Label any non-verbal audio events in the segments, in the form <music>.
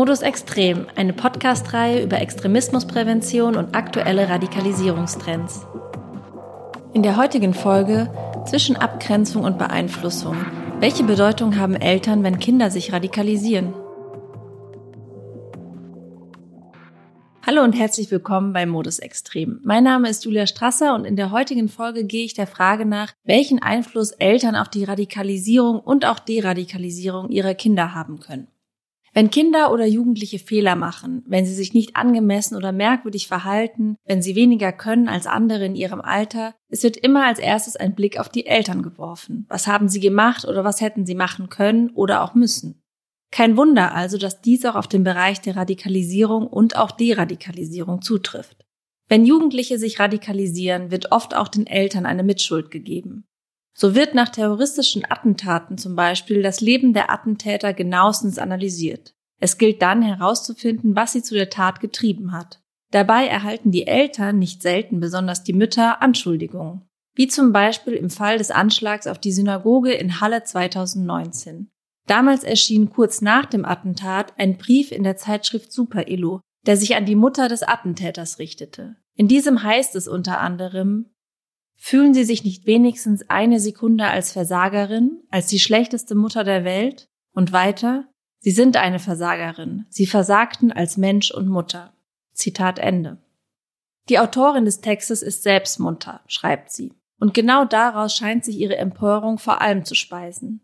Modus Extrem, eine Podcast-Reihe über Extremismusprävention und aktuelle Radikalisierungstrends. In der heutigen Folge zwischen Abgrenzung und Beeinflussung. Welche Bedeutung haben Eltern, wenn Kinder sich radikalisieren? Hallo und herzlich willkommen bei Modus Extrem. Mein Name ist Julia Strasser und in der heutigen Folge gehe ich der Frage nach, welchen Einfluss Eltern auf die Radikalisierung und auch Deradikalisierung ihrer Kinder haben können. Wenn Kinder oder Jugendliche Fehler machen, wenn sie sich nicht angemessen oder merkwürdig verhalten, wenn sie weniger können als andere in ihrem Alter, es wird immer als erstes ein Blick auf die Eltern geworfen. Was haben sie gemacht oder was hätten sie machen können oder auch müssen? Kein Wunder also, dass dies auch auf den Bereich der Radikalisierung und auch Deradikalisierung zutrifft. Wenn Jugendliche sich radikalisieren, wird oft auch den Eltern eine Mitschuld gegeben. So wird nach terroristischen Attentaten zum Beispiel das Leben der Attentäter genauestens analysiert. Es gilt dann herauszufinden, was sie zu der Tat getrieben hat. Dabei erhalten die Eltern, nicht selten besonders die Mütter, Anschuldigungen. Wie zum Beispiel im Fall des Anschlags auf die Synagoge in Halle 2019. Damals erschien kurz nach dem Attentat ein Brief in der Zeitschrift Super Elo, der sich an die Mutter des Attentäters richtete. In diesem heißt es unter anderem, Fühlen Sie sich nicht wenigstens eine Sekunde als Versagerin, als die schlechteste Mutter der Welt? Und weiter, Sie sind eine Versagerin. Sie versagten als Mensch und Mutter. Zitat Ende. Die Autorin des Textes ist selbst munter, schreibt sie. Und genau daraus scheint sich ihre Empörung vor allem zu speisen.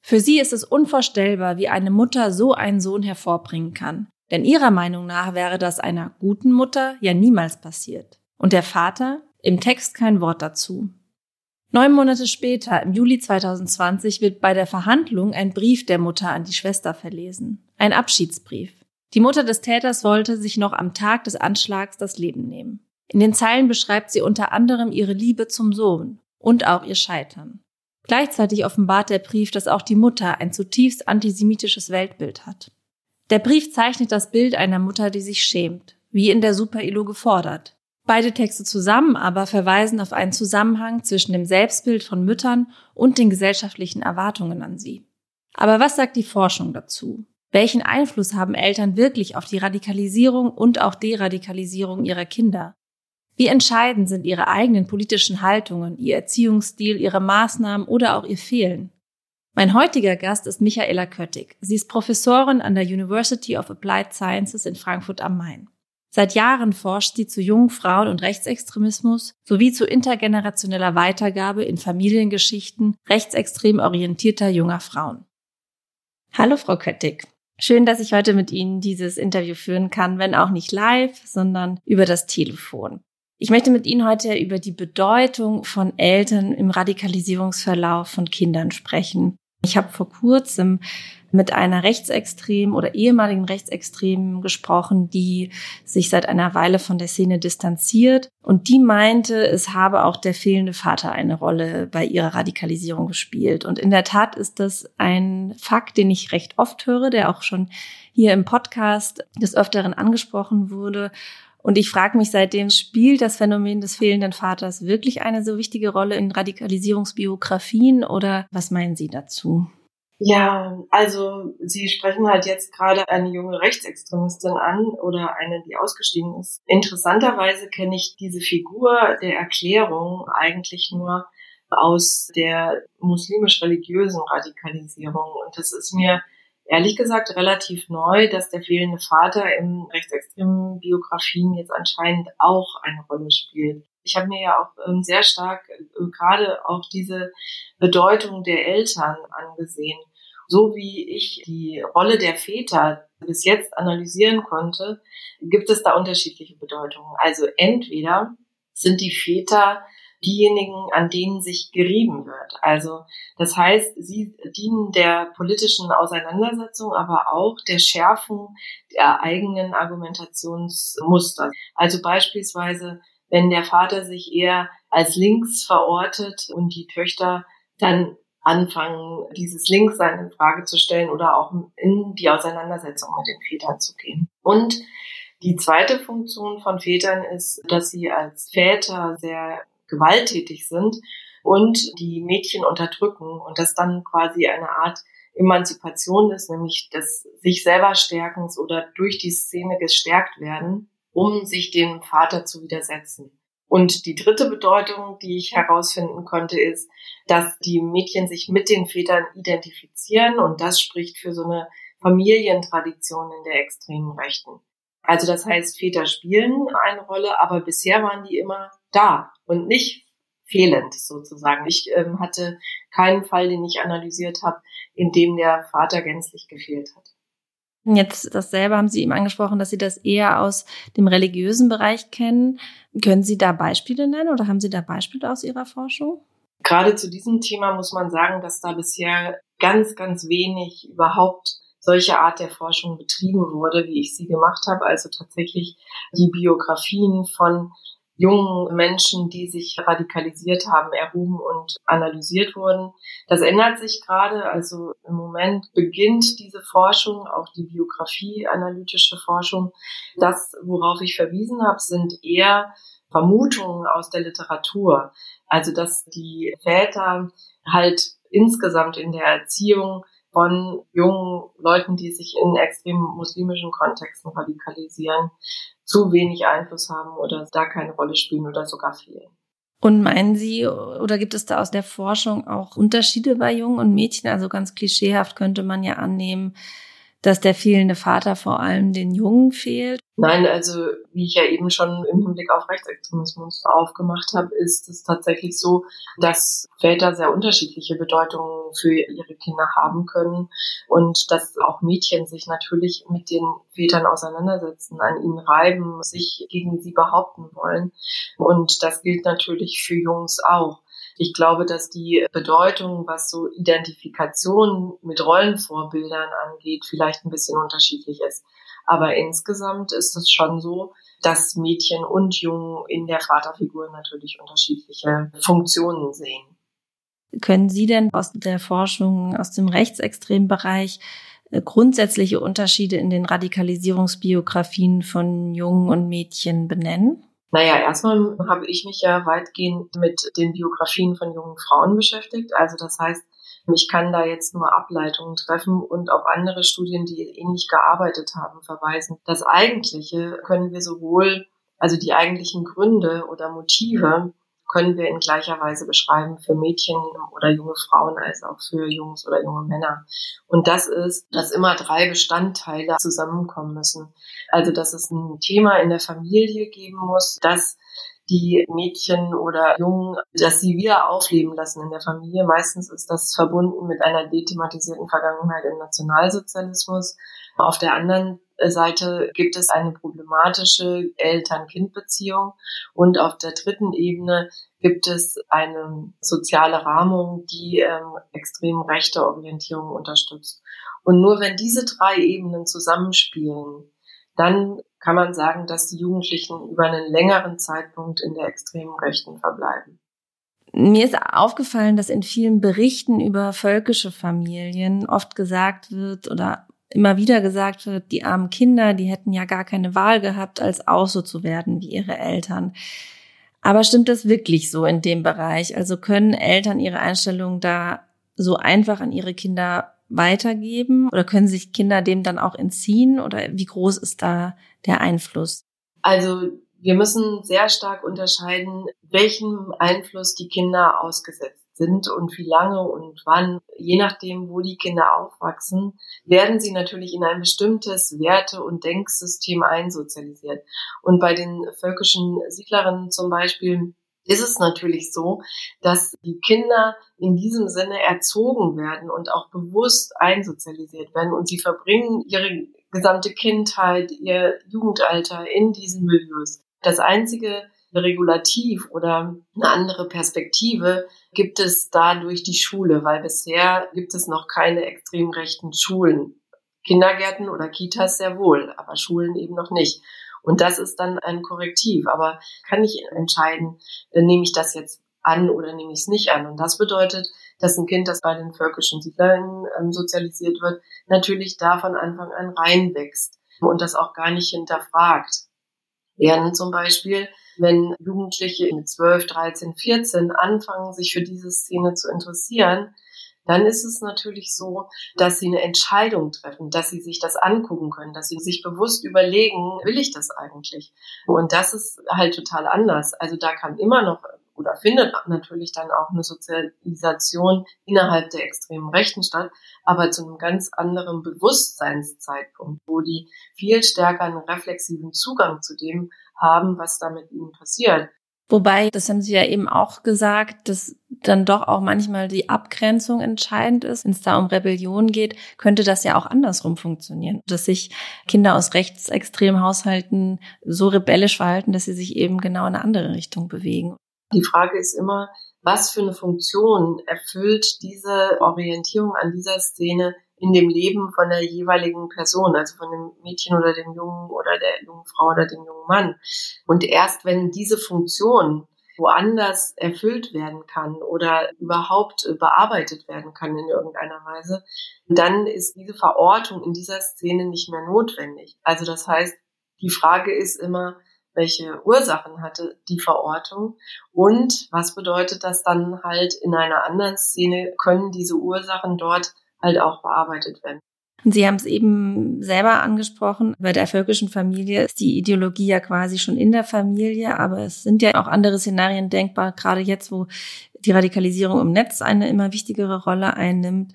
Für sie ist es unvorstellbar, wie eine Mutter so einen Sohn hervorbringen kann. Denn ihrer Meinung nach wäre das einer guten Mutter ja niemals passiert. Und der Vater, im Text kein Wort dazu. Neun Monate später, im Juli 2020, wird bei der Verhandlung ein Brief der Mutter an die Schwester verlesen. Ein Abschiedsbrief. Die Mutter des Täters wollte sich noch am Tag des Anschlags das Leben nehmen. In den Zeilen beschreibt sie unter anderem ihre Liebe zum Sohn und auch ihr Scheitern. Gleichzeitig offenbart der Brief, dass auch die Mutter ein zutiefst antisemitisches Weltbild hat. Der Brief zeichnet das Bild einer Mutter, die sich schämt, wie in der Super-Ilo gefordert, Beide Texte zusammen aber verweisen auf einen Zusammenhang zwischen dem Selbstbild von Müttern und den gesellschaftlichen Erwartungen an sie. Aber was sagt die Forschung dazu? Welchen Einfluss haben Eltern wirklich auf die Radikalisierung und auch Deradikalisierung ihrer Kinder? Wie entscheidend sind ihre eigenen politischen Haltungen, ihr Erziehungsstil, ihre Maßnahmen oder auch ihr Fehlen? Mein heutiger Gast ist Michaela Köttig. Sie ist Professorin an der University of Applied Sciences in Frankfurt am Main. Seit Jahren forscht sie zu jungen Frauen und Rechtsextremismus sowie zu intergenerationeller Weitergabe in Familiengeschichten rechtsextrem orientierter junger Frauen. Hallo, Frau Köttig. Schön, dass ich heute mit Ihnen dieses Interview führen kann, wenn auch nicht live, sondern über das Telefon. Ich möchte mit Ihnen heute über die Bedeutung von Eltern im Radikalisierungsverlauf von Kindern sprechen. Ich habe vor kurzem mit einer Rechtsextremen oder ehemaligen Rechtsextremen gesprochen, die sich seit einer Weile von der Szene distanziert. Und die meinte, es habe auch der fehlende Vater eine Rolle bei ihrer Radikalisierung gespielt. Und in der Tat ist das ein Fakt, den ich recht oft höre, der auch schon hier im Podcast des Öfteren angesprochen wurde. Und ich frage mich seitdem, spielt das Phänomen des fehlenden Vaters wirklich eine so wichtige Rolle in Radikalisierungsbiografien oder was meinen Sie dazu? Ja, also Sie sprechen halt jetzt gerade eine junge Rechtsextremistin an oder eine, die ausgestiegen ist. Interessanterweise kenne ich diese Figur der Erklärung eigentlich nur aus der muslimisch-religiösen Radikalisierung. Und das ist mir ehrlich gesagt relativ neu, dass der fehlende Vater in rechtsextremen Biografien jetzt anscheinend auch eine Rolle spielt. Ich habe mir ja auch ähm, sehr stark äh, gerade auch diese Bedeutung der Eltern angesehen. So wie ich die Rolle der Väter bis jetzt analysieren konnte, gibt es da unterschiedliche Bedeutungen. Also entweder sind die Väter diejenigen, an denen sich gerieben wird. Also das heißt, sie dienen der politischen Auseinandersetzung, aber auch der Schärfung der eigenen Argumentationsmuster. Also beispielsweise, wenn der Vater sich eher als links verortet und die Töchter dann anfangen, dieses Linkssein in Frage zu stellen oder auch in die Auseinandersetzung mit den Vätern zu gehen. Und die zweite Funktion von Vätern ist, dass sie als Väter sehr gewalttätig sind und die Mädchen unterdrücken und das dann quasi eine Art Emanzipation ist, nämlich des sich selber Stärkens oder durch die Szene gestärkt werden, um sich dem Vater zu widersetzen. Und die dritte Bedeutung, die ich herausfinden konnte, ist, dass die Mädchen sich mit den Vätern identifizieren und das spricht für so eine Familientradition in der extremen Rechten. Also das heißt, Väter spielen eine Rolle, aber bisher waren die immer da und nicht fehlend sozusagen. Ich ähm, hatte keinen Fall, den ich analysiert habe, in dem der Vater gänzlich gefehlt hat. Jetzt dasselbe haben Sie eben angesprochen, dass Sie das eher aus dem religiösen Bereich kennen. Können Sie da Beispiele nennen oder haben Sie da Beispiele aus Ihrer Forschung? Gerade zu diesem Thema muss man sagen, dass da bisher ganz, ganz wenig überhaupt solche Art der Forschung betrieben wurde, wie ich sie gemacht habe. Also tatsächlich die Biografien von jungen Menschen, die sich radikalisiert haben, erhoben und analysiert wurden. Das ändert sich gerade. Also im Moment beginnt diese Forschung, auch die biografie-analytische Forschung. Das, worauf ich verwiesen habe, sind eher Vermutungen aus der Literatur. Also, dass die Väter halt insgesamt in der Erziehung von jungen Leuten, die sich in extrem muslimischen Kontexten radikalisieren, zu wenig Einfluss haben oder da keine Rolle spielen oder sogar fehlen. Und meinen Sie, oder gibt es da aus der Forschung auch Unterschiede bei Jungen und Mädchen? Also ganz klischeehaft könnte man ja annehmen, dass der fehlende Vater vor allem den Jungen fehlt? Nein, also wie ich ja eben schon im Hinblick auf Rechtsextremismus aufgemacht habe, ist es tatsächlich so, dass Väter sehr unterschiedliche Bedeutungen für ihre Kinder haben können und dass auch Mädchen sich natürlich mit den Vätern auseinandersetzen, an ihnen reiben, sich gegen sie behaupten wollen. Und das gilt natürlich für Jungs auch. Ich glaube, dass die Bedeutung, was so Identifikation mit Rollenvorbildern angeht, vielleicht ein bisschen unterschiedlich ist. Aber insgesamt ist es schon so, dass Mädchen und Jungen in der Vaterfigur natürlich unterschiedliche Funktionen sehen. Können Sie denn aus der Forschung, aus dem rechtsextremen Bereich äh, grundsätzliche Unterschiede in den Radikalisierungsbiografien von Jungen und Mädchen benennen? Naja, erstmal habe ich mich ja weitgehend mit den Biografien von jungen Frauen beschäftigt. Also das heißt, ich kann da jetzt nur Ableitungen treffen und auf andere Studien, die ähnlich gearbeitet haben, verweisen. Das Eigentliche können wir sowohl, also die eigentlichen Gründe oder Motive können wir in gleicher Weise beschreiben für Mädchen oder junge Frauen als auch für Jungs oder junge Männer. Und das ist, dass immer drei Bestandteile zusammenkommen müssen. Also, dass es ein Thema in der Familie geben muss, dass die Mädchen oder Jungen, dass sie wieder aufleben lassen in der Familie. Meistens ist das verbunden mit einer dethematisierten Vergangenheit im Nationalsozialismus. Auf der anderen Seite gibt es eine problematische Eltern-Kind-Beziehung und auf der dritten Ebene gibt es eine soziale Rahmung, die ähm, extrem rechte Orientierung unterstützt. Und nur wenn diese drei Ebenen zusammenspielen, dann kann man sagen, dass die Jugendlichen über einen längeren Zeitpunkt in der extremen Rechten verbleiben. Mir ist aufgefallen, dass in vielen Berichten über völkische Familien oft gesagt wird oder immer wieder gesagt wird, die armen Kinder, die hätten ja gar keine Wahl gehabt, als auch so zu werden wie ihre Eltern. Aber stimmt das wirklich so in dem Bereich? Also können Eltern ihre Einstellung da so einfach an ihre Kinder weitergeben oder können sich Kinder dem dann auch entziehen oder wie groß ist da der Einfluss? Also wir müssen sehr stark unterscheiden, welchem Einfluss die Kinder ausgesetzt sind und wie lange und wann, je nachdem, wo die Kinder aufwachsen, werden sie natürlich in ein bestimmtes Werte- und Denksystem einsozialisiert. Und bei den völkischen Siedlerinnen zum Beispiel ist es natürlich so, dass die Kinder in diesem Sinne erzogen werden und auch bewusst einsozialisiert werden und sie verbringen ihre gesamte Kindheit, ihr Jugendalter in diesen Milieus. Das einzige Regulativ oder eine andere Perspektive gibt es dadurch die Schule, weil bisher gibt es noch keine extrem rechten Schulen. Kindergärten oder Kitas sehr wohl, aber Schulen eben noch nicht. Und das ist dann ein Korrektiv. Aber kann ich entscheiden, äh, nehme ich das jetzt an oder nehme ich es nicht an? Und das bedeutet, dass ein Kind, das bei den völkischen Siedlern ähm, sozialisiert wird, natürlich da von Anfang an reinwächst und das auch gar nicht hinterfragt. Während zum Beispiel, wenn Jugendliche mit 12, 13, 14 anfangen, sich für diese Szene zu interessieren, dann ist es natürlich so, dass sie eine Entscheidung treffen, dass sie sich das angucken können, dass sie sich bewusst überlegen, will ich das eigentlich? Und das ist halt total anders. Also da kann immer noch oder findet natürlich dann auch eine Sozialisation innerhalb der extremen Rechten statt, aber zu einem ganz anderen Bewusstseinszeitpunkt, wo die viel stärker einen reflexiven Zugang zu dem haben, was da mit ihnen passiert. Wobei, das haben Sie ja eben auch gesagt, dass dann doch auch manchmal die Abgrenzung entscheidend ist. Wenn es da um Rebellion geht, könnte das ja auch andersrum funktionieren. Dass sich Kinder aus rechtsextremen Haushalten so rebellisch verhalten, dass sie sich eben genau in eine andere Richtung bewegen. Die Frage ist immer, was für eine Funktion erfüllt diese Orientierung an dieser Szene in dem Leben von der jeweiligen Person, also von dem Mädchen oder dem Jungen oder der jungen Frau oder dem jungen Mann. Und erst wenn diese Funktion woanders erfüllt werden kann oder überhaupt bearbeitet werden kann in irgendeiner Weise, dann ist diese Verortung in dieser Szene nicht mehr notwendig. Also das heißt, die Frage ist immer, welche Ursachen hatte die Verortung und was bedeutet das dann halt in einer anderen Szene, können diese Ursachen dort halt auch bearbeitet werden. Sie haben es eben selber angesprochen. Bei der völkischen Familie ist die Ideologie ja quasi schon in der Familie, aber es sind ja auch andere Szenarien denkbar, gerade jetzt, wo die Radikalisierung im Netz eine immer wichtigere Rolle einnimmt.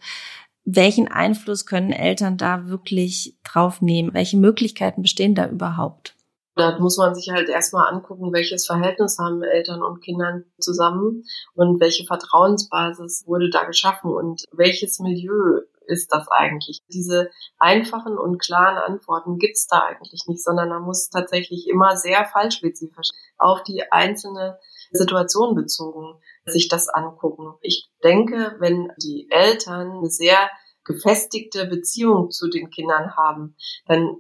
Welchen Einfluss können Eltern da wirklich drauf nehmen? Welche Möglichkeiten bestehen da überhaupt? Da muss man sich halt erstmal angucken, welches Verhältnis haben Eltern und Kindern zusammen und welche Vertrauensbasis wurde da geschaffen und welches Milieu ist das eigentlich? Diese einfachen und klaren Antworten gibt's da eigentlich nicht, sondern man muss tatsächlich immer sehr fallspezifisch auf die einzelne Situation bezogen sich das angucken. Ich denke, wenn die Eltern eine sehr gefestigte Beziehung zu den Kindern haben, dann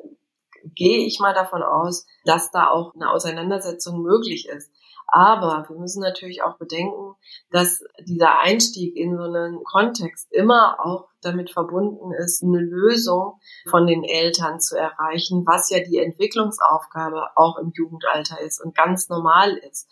gehe ich mal davon aus, dass da auch eine Auseinandersetzung möglich ist. Aber wir müssen natürlich auch bedenken, dass dieser Einstieg in so einen Kontext immer auch damit verbunden ist, eine Lösung von den Eltern zu erreichen, was ja die Entwicklungsaufgabe auch im Jugendalter ist und ganz normal ist.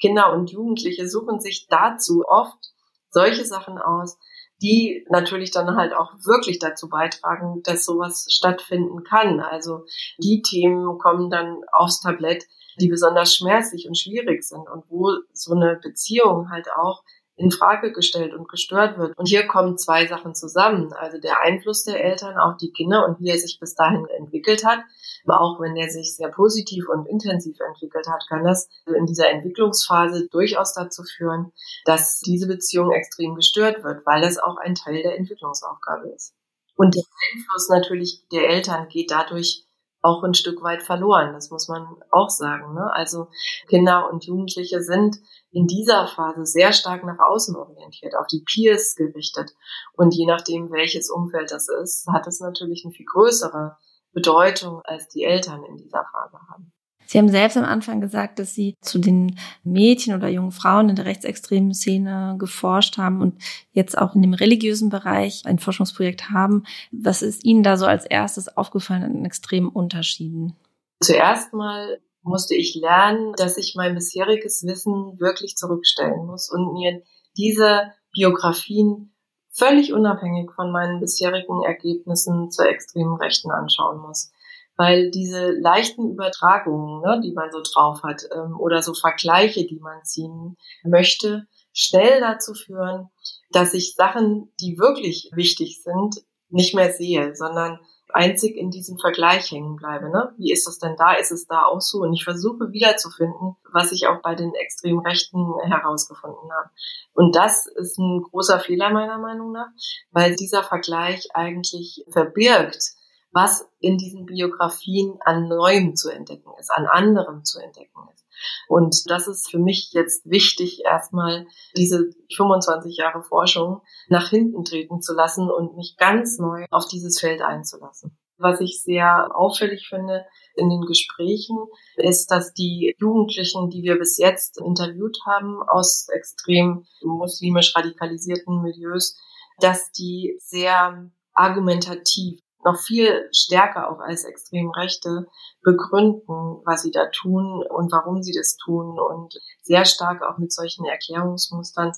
Kinder und Jugendliche suchen sich dazu oft solche Sachen aus, die natürlich dann halt auch wirklich dazu beitragen, dass sowas stattfinden kann. Also die Themen kommen dann aufs Tablett, die besonders schmerzlich und schwierig sind und wo so eine Beziehung halt auch in Frage gestellt und gestört wird. Und hier kommen zwei Sachen zusammen. Also der Einfluss der Eltern auf die Kinder und wie er sich bis dahin entwickelt hat. Aber auch wenn er sich sehr positiv und intensiv entwickelt hat, kann das in dieser Entwicklungsphase durchaus dazu führen, dass diese Beziehung extrem gestört wird, weil das auch ein Teil der Entwicklungsaufgabe ist. Und der Einfluss natürlich der Eltern geht dadurch auch ein Stück weit verloren. Das muss man auch sagen. Ne? Also Kinder und Jugendliche sind in dieser Phase sehr stark nach außen orientiert, auf die Peers gerichtet. Und je nachdem, welches Umfeld das ist, hat es natürlich eine viel größere Bedeutung, als die Eltern in dieser Phase haben. Sie haben selbst am Anfang gesagt, dass Sie zu den Mädchen oder jungen Frauen in der rechtsextremen Szene geforscht haben und jetzt auch in dem religiösen Bereich ein Forschungsprojekt haben. Was ist Ihnen da so als erstes aufgefallen an extremen Unterschieden? Zuerst mal musste ich lernen, dass ich mein bisheriges Wissen wirklich zurückstellen muss und mir diese Biografien völlig unabhängig von meinen bisherigen Ergebnissen zur extremen Rechten anschauen muss weil diese leichten Übertragungen, ne, die man so drauf hat, ähm, oder so Vergleiche, die man ziehen möchte, schnell dazu führen, dass ich Sachen, die wirklich wichtig sind, nicht mehr sehe, sondern einzig in diesem Vergleich hängen bleibe. Ne? Wie ist das denn da? Ist es da auch so? Und ich versuche wiederzufinden, was ich auch bei den extrem Rechten herausgefunden habe. Und das ist ein großer Fehler meiner Meinung nach, weil dieser Vergleich eigentlich verbirgt, was in diesen Biografien an Neuem zu entdecken ist, an anderem zu entdecken ist. Und das ist für mich jetzt wichtig, erstmal diese 25 Jahre Forschung nach hinten treten zu lassen und mich ganz neu auf dieses Feld einzulassen. Was ich sehr auffällig finde in den Gesprächen, ist, dass die Jugendlichen, die wir bis jetzt interviewt haben aus extrem muslimisch radikalisierten Milieus, dass die sehr argumentativ noch viel stärker auch als extrem Rechte begründen, was sie da tun und warum sie das tun und sehr stark auch mit solchen Erklärungsmustern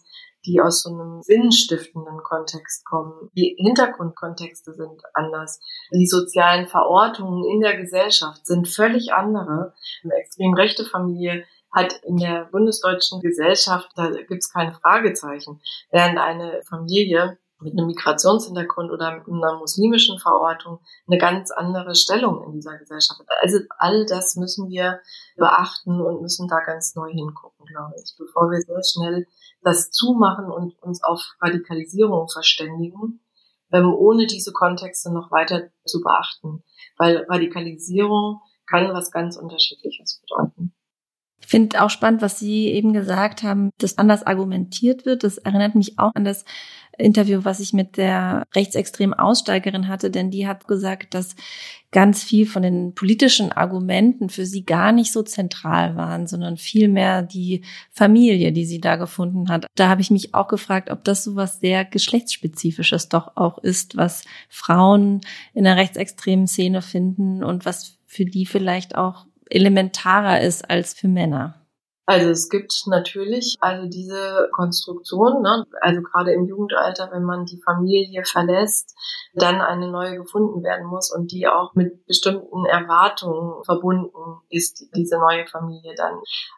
die aus so einem sinnstiftenden Kontext kommen. Die Hintergrundkontexte sind anders. Die sozialen Verortungen in der Gesellschaft sind völlig andere. Eine extrem rechte Familie hat in der bundesdeutschen Gesellschaft, da gibt es keine Fragezeichen, während eine Familie mit einem Migrationshintergrund oder einer muslimischen Verortung eine ganz andere Stellung in dieser Gesellschaft. Also all das müssen wir beachten und müssen da ganz neu hingucken, glaube ich, bevor wir sehr schnell das zumachen und uns auf Radikalisierung verständigen, ähm, ohne diese Kontexte noch weiter zu beachten. Weil Radikalisierung kann was ganz Unterschiedliches bedeuten. Ich finde auch spannend, was Sie eben gesagt haben, dass anders argumentiert wird. Das erinnert mich auch an das Interview, was ich mit der rechtsextremen Aussteigerin hatte, denn die hat gesagt, dass ganz viel von den politischen Argumenten für sie gar nicht so zentral waren, sondern vielmehr die Familie, die sie da gefunden hat. Da habe ich mich auch gefragt, ob das so was sehr geschlechtsspezifisches doch auch ist, was Frauen in der rechtsextremen Szene finden und was für die vielleicht auch elementarer ist als für Männer. Also es gibt natürlich also diese Konstruktion, ne? also gerade im Jugendalter, wenn man die Familie verlässt, dann eine neue gefunden werden muss und die auch mit bestimmten Erwartungen verbunden ist, diese neue Familie dann.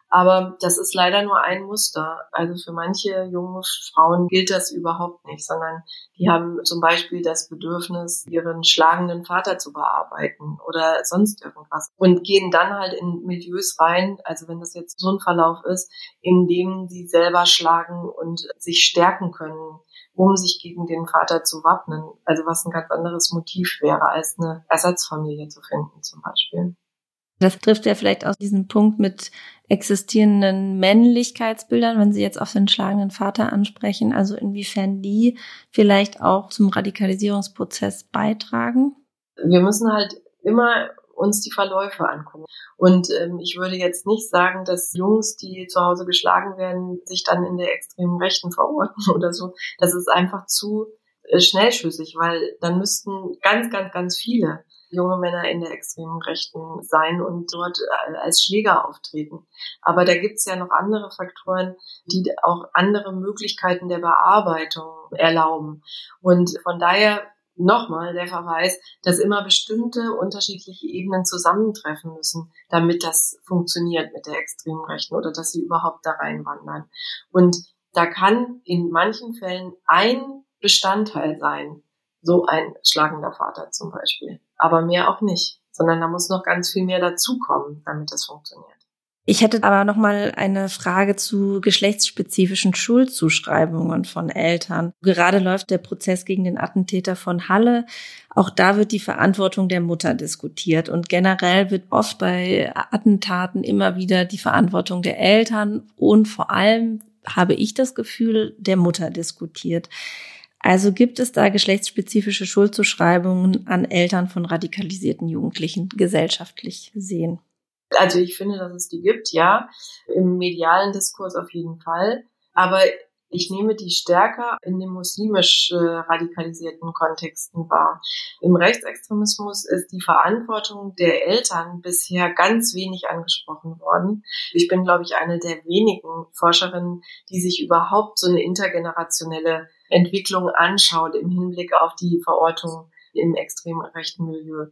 Aber das ist leider nur ein Muster. Also für manche junge Frauen gilt das überhaupt nicht, sondern die haben zum Beispiel das Bedürfnis, ihren schlagenden Vater zu bearbeiten oder sonst irgendwas und gehen dann halt in Milieus rein, also wenn das jetzt so ein Verlauf ist, in dem sie selber schlagen und sich stärken können um sich gegen den Vater zu wappnen. Also was ein ganz anderes Motiv wäre, als eine Ersatzfamilie zu finden zum Beispiel. Das trifft ja vielleicht auch diesen Punkt mit existierenden Männlichkeitsbildern, wenn Sie jetzt auf den schlagenden Vater ansprechen, also inwiefern die vielleicht auch zum Radikalisierungsprozess beitragen? Wir müssen halt immer uns die Verläufe angucken. Und ähm, ich würde jetzt nicht sagen, dass Jungs, die zu Hause geschlagen werden, sich dann in der extremen Rechten verorten <laughs> oder so. Das ist einfach zu äh, schnellschüssig, weil dann müssten ganz, ganz, ganz viele junge Männer in der extremen Rechten sein und dort äh, als Schläger auftreten. Aber da gibt's ja noch andere Faktoren, die auch andere Möglichkeiten der Bearbeitung erlauben. Und von daher nochmal der Verweis, dass immer bestimmte unterschiedliche Ebenen zusammentreffen müssen, damit das funktioniert mit der extremen Rechten oder dass sie überhaupt da reinwandern. Und da kann in manchen Fällen ein Bestandteil sein, so ein schlagender Vater zum Beispiel. Aber mehr auch nicht, sondern da muss noch ganz viel mehr dazukommen, damit das funktioniert. Ich hätte aber noch mal eine Frage zu geschlechtsspezifischen Schuldzuschreibungen von Eltern. Gerade läuft der Prozess gegen den Attentäter von Halle. Auch da wird die Verantwortung der Mutter diskutiert und generell wird oft bei Attentaten immer wieder die Verantwortung der Eltern und vor allem habe ich das Gefühl der Mutter diskutiert. Also gibt es da geschlechtsspezifische Schuldzuschreibungen an Eltern von radikalisierten Jugendlichen gesellschaftlich gesehen? Also ich finde, dass es die gibt, ja. Im medialen Diskurs auf jeden Fall. Aber ich nehme die stärker in den muslimisch äh, radikalisierten Kontexten wahr. Im Rechtsextremismus ist die Verantwortung der Eltern bisher ganz wenig angesprochen worden. Ich bin, glaube ich, eine der wenigen Forscherinnen, die sich überhaupt so eine intergenerationelle Entwicklung anschaut im Hinblick auf die Verortung im extrem rechten Milieu.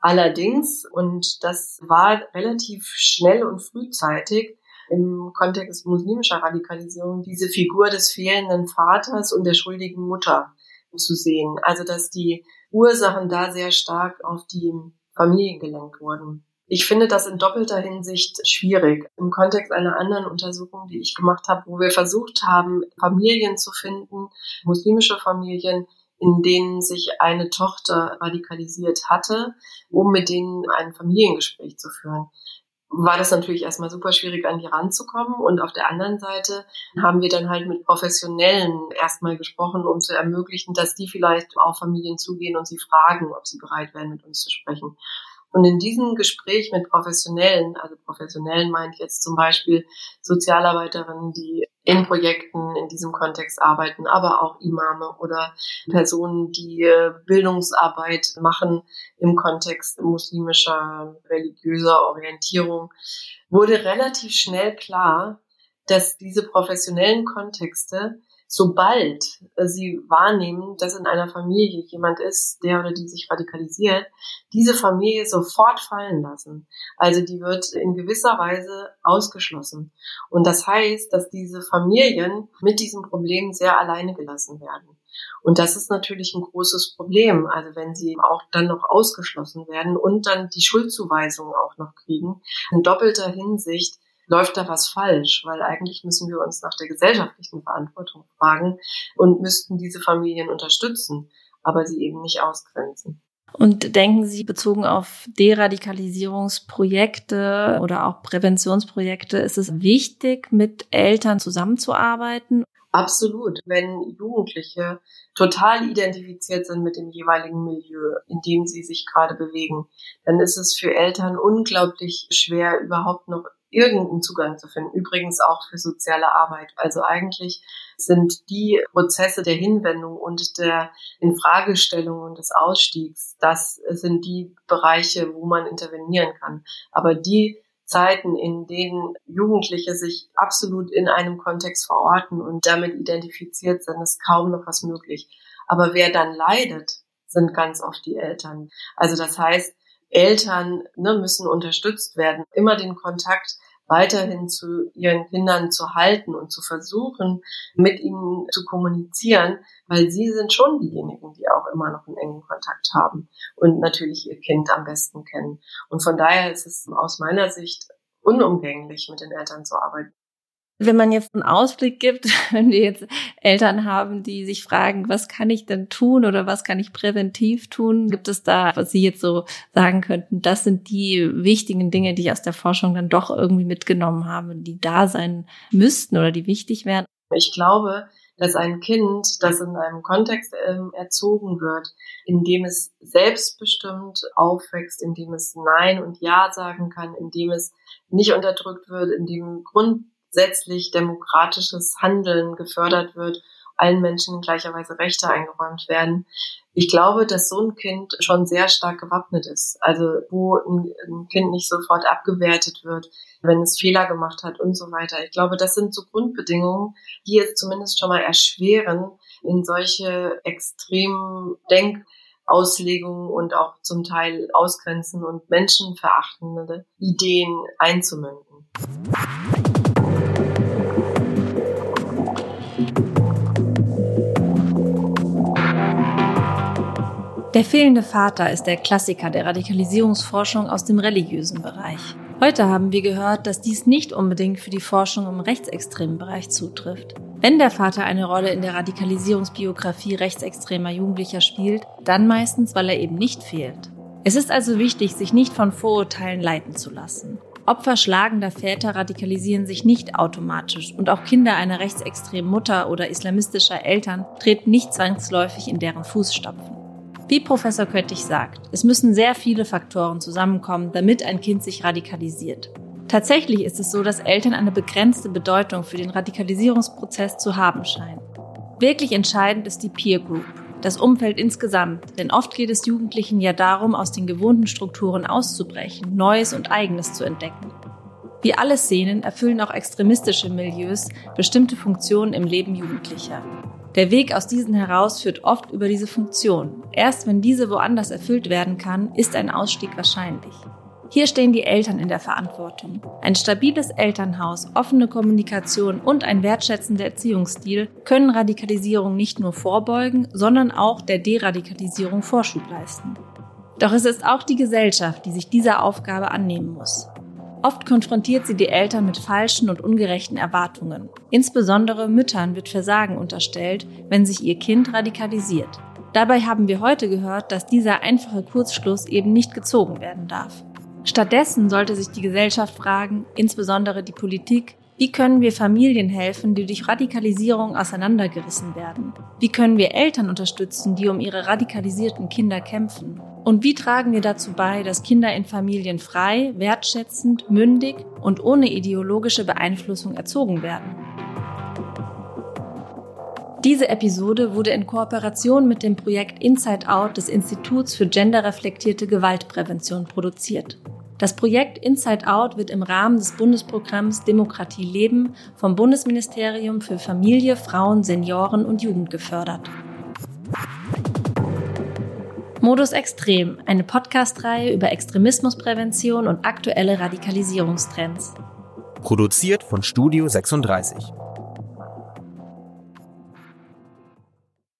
Allerdings, und das war relativ schnell und frühzeitig, im Kontext muslimischer Radikalisierung diese Figur des fehlenden Vaters und der schuldigen Mutter zu sehen. Also dass die Ursachen da sehr stark auf die Familie gelenkt wurden. Ich finde das in doppelter Hinsicht schwierig. Im Kontext einer anderen Untersuchung, die ich gemacht habe, wo wir versucht haben, Familien zu finden, muslimische Familien, in denen sich eine Tochter radikalisiert hatte, um mit denen ein Familiengespräch zu führen war das natürlich erstmal super schwierig, an die ranzukommen. Und auf der anderen Seite haben wir dann halt mit Professionellen erstmal gesprochen, um zu ermöglichen, dass die vielleicht auf Familien zugehen und sie fragen, ob sie bereit wären, mit uns zu sprechen. Und in diesem Gespräch mit Professionellen, also Professionellen meint jetzt zum Beispiel Sozialarbeiterinnen, die in Projekten in diesem Kontext arbeiten, aber auch Imame oder Personen, die äh, Bildungsarbeit machen im Kontext muslimischer religiöser Orientierung, wurde relativ schnell klar, dass diese professionellen Kontexte sobald äh, sie wahrnehmen, dass in einer Familie jemand ist, der oder die sich radikalisiert, diese Familie sofort fallen lassen. Also die wird in gewisser Weise ausgeschlossen. Und das heißt, dass diese Familien mit diesem Problem sehr alleine gelassen werden. Und das ist natürlich ein großes Problem. Also wenn sie auch dann noch ausgeschlossen werden und dann die Schuldzuweisung auch noch kriegen, in doppelter Hinsicht läuft da was falsch, weil eigentlich müssen wir uns nach der gesellschaftlichen Verantwortung fragen und müssten diese Familien unterstützen, aber sie eben nicht ausgrenzen. Und denken Sie bezogen auf Deradikalisierungsprojekte oder auch Präventionsprojekte, ist es wichtig, mit Eltern zusammenzuarbeiten? Absolut. Wenn Jugendliche total identifiziert sind mit dem jeweiligen Milieu, in dem sie sich gerade bewegen, dann ist es für Eltern unglaublich schwer, überhaupt noch irgendeinen Zugang zu finden. Übrigens auch für soziale Arbeit. Also eigentlich sind die Prozesse der Hinwendung und der Infragestellung und des Ausstiegs, das sind die Bereiche, wo man intervenieren kann. Aber die Zeiten, in denen Jugendliche sich absolut in einem Kontext verorten und damit identifiziert sind, ist kaum noch was möglich. Aber wer dann leidet, sind ganz oft die Eltern. Also das heißt, Eltern ne, müssen unterstützt werden, immer den Kontakt weiterhin zu ihren Kindern zu halten und zu versuchen, mit ihnen zu kommunizieren, weil sie sind schon diejenigen, die auch immer noch einen engen Kontakt haben und natürlich ihr Kind am besten kennen. Und von daher ist es aus meiner Sicht unumgänglich, mit den Eltern zu arbeiten. Wenn man jetzt einen Ausblick gibt, <laughs> wenn wir jetzt Eltern haben, die sich fragen, was kann ich denn tun oder was kann ich präventiv tun, gibt es da, was Sie jetzt so sagen könnten, das sind die wichtigen Dinge, die ich aus der Forschung dann doch irgendwie mitgenommen habe, die da sein müssten oder die wichtig wären? Ich glaube, dass ein Kind, das in einem Kontext ähm, erzogen wird, in dem es selbstbestimmt aufwächst, in dem es Nein und Ja sagen kann, in dem es nicht unterdrückt wird, in dem Grund grundsätzlich demokratisches Handeln gefördert wird, allen Menschen in gleicher Weise Rechte eingeräumt werden. Ich glaube, dass so ein Kind schon sehr stark gewappnet ist. Also wo ein, Kind nicht sofort abgewertet wird, wenn es Fehler gemacht hat und so weiter. Ich glaube, das sind so Grundbedingungen, die es zumindest schon mal erschweren, in solche extremen Denkauslegungen und auch zum Teil ausgrenzen und menschenverachtende Ideen einzumünden. Der fehlende Vater ist der Klassiker der Radikalisierungsforschung aus dem religiösen Bereich. Heute haben wir gehört, dass dies nicht unbedingt für die Forschung im rechtsextremen Bereich zutrifft. Wenn der Vater eine Rolle in der Radikalisierungsbiografie rechtsextremer Jugendlicher spielt, dann meistens, weil er eben nicht fehlt. Es ist also wichtig, sich nicht von Vorurteilen leiten zu lassen. Opfer schlagender Väter radikalisieren sich nicht automatisch und auch Kinder einer rechtsextremen Mutter oder islamistischer Eltern treten nicht zwangsläufig in deren Fußstapfen. Wie Professor Köttich sagt, es müssen sehr viele Faktoren zusammenkommen, damit ein Kind sich radikalisiert. Tatsächlich ist es so, dass Eltern eine begrenzte Bedeutung für den Radikalisierungsprozess zu haben scheinen. Wirklich entscheidend ist die Peer Group, das Umfeld insgesamt, denn oft geht es Jugendlichen ja darum, aus den gewohnten Strukturen auszubrechen, Neues und Eigenes zu entdecken. Wie alle Szenen erfüllen auch extremistische Milieus bestimmte Funktionen im Leben Jugendlicher. Der Weg aus diesen heraus führt oft über diese Funktion. Erst wenn diese woanders erfüllt werden kann, ist ein Ausstieg wahrscheinlich. Hier stehen die Eltern in der Verantwortung. Ein stabiles Elternhaus, offene Kommunikation und ein wertschätzender Erziehungsstil können Radikalisierung nicht nur vorbeugen, sondern auch der Deradikalisierung Vorschub leisten. Doch es ist auch die Gesellschaft, die sich dieser Aufgabe annehmen muss. Oft konfrontiert sie die Eltern mit falschen und ungerechten Erwartungen. Insbesondere Müttern wird Versagen unterstellt, wenn sich ihr Kind radikalisiert. Dabei haben wir heute gehört, dass dieser einfache Kurzschluss eben nicht gezogen werden darf. Stattdessen sollte sich die Gesellschaft fragen, insbesondere die Politik, wie können wir Familien helfen, die durch Radikalisierung auseinandergerissen werden? Wie können wir Eltern unterstützen, die um ihre radikalisierten Kinder kämpfen? Und wie tragen wir dazu bei, dass Kinder in Familien frei, wertschätzend, mündig und ohne ideologische Beeinflussung erzogen werden? Diese Episode wurde in Kooperation mit dem Projekt Inside Out des Instituts für genderreflektierte Gewaltprävention produziert. Das Projekt Inside Out wird im Rahmen des Bundesprogramms Demokratie leben vom Bundesministerium für Familie, Frauen, Senioren und Jugend gefördert. Modus Extrem, eine Podcast-Reihe über Extremismusprävention und aktuelle Radikalisierungstrends. Produziert von Studio 36.